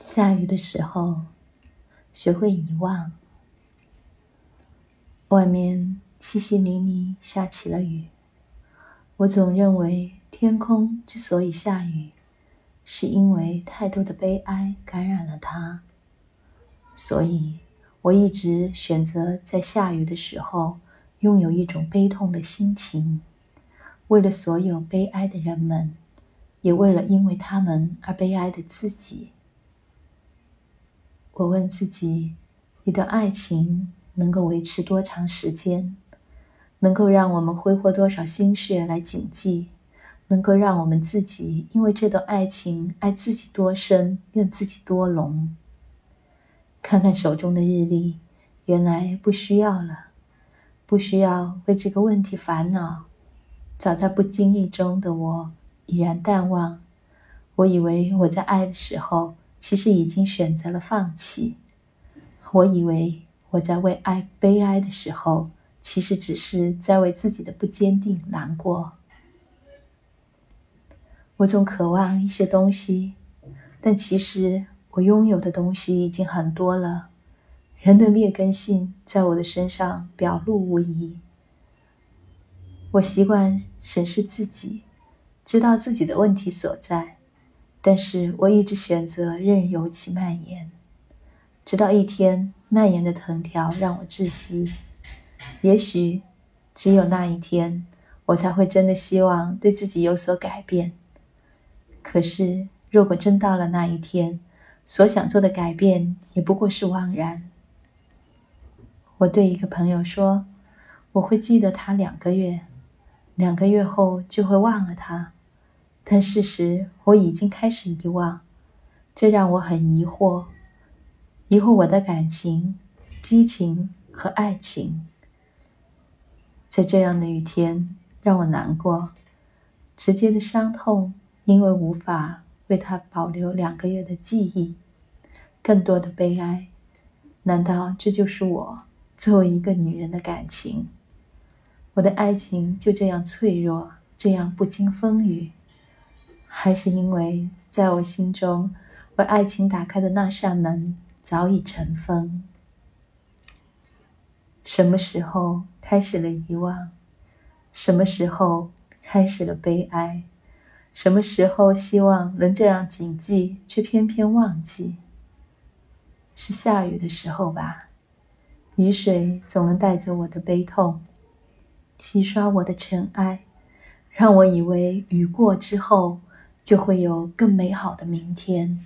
下雨的时候，学会遗忘。外面淅淅沥沥下起了雨，我总认为天空之所以下雨，是因为太多的悲哀感染了它。所以，我一直选择在下雨的时候拥有一种悲痛的心情，为了所有悲哀的人们，也为了因为他们而悲哀的自己。我问自己：一段爱情能够维持多长时间？能够让我们挥霍多少心血来谨记？能够让我们自己因为这段爱情爱自己多深，怨自己多浓？看看手中的日历，原来不需要了，不需要为这个问题烦恼。早在不经意中的我已然淡忘。我以为我在爱的时候。其实已经选择了放弃。我以为我在为爱悲哀的时候，其实只是在为自己的不坚定难过。我总渴望一些东西，但其实我拥有的东西已经很多了。人的劣根性在我的身上表露无遗。我习惯审视自己，知道自己的问题所在。但是我一直选择任由其蔓延，直到一天，蔓延的藤条让我窒息。也许，只有那一天，我才会真的希望对自己有所改变。可是，如果真到了那一天，所想做的改变也不过是枉然。我对一个朋友说：“我会记得他两个月，两个月后就会忘了他。”但事实，我已经开始遗忘，这让我很疑惑，疑惑我的感情、激情和爱情，在这样的雨天让我难过，直接的伤痛，因为无法为他保留两个月的记忆，更多的悲哀。难道这就是我作为一个女人的感情？我的爱情就这样脆弱，这样不经风雨？还是因为，在我心中，为爱情打开的那扇门早已尘封。什么时候开始了遗忘？什么时候开始了悲哀？什么时候希望能这样谨记，却偏偏忘记？是下雨的时候吧？雨水总能带走我的悲痛，洗刷我的尘埃，让我以为雨过之后。就会有更美好的明天。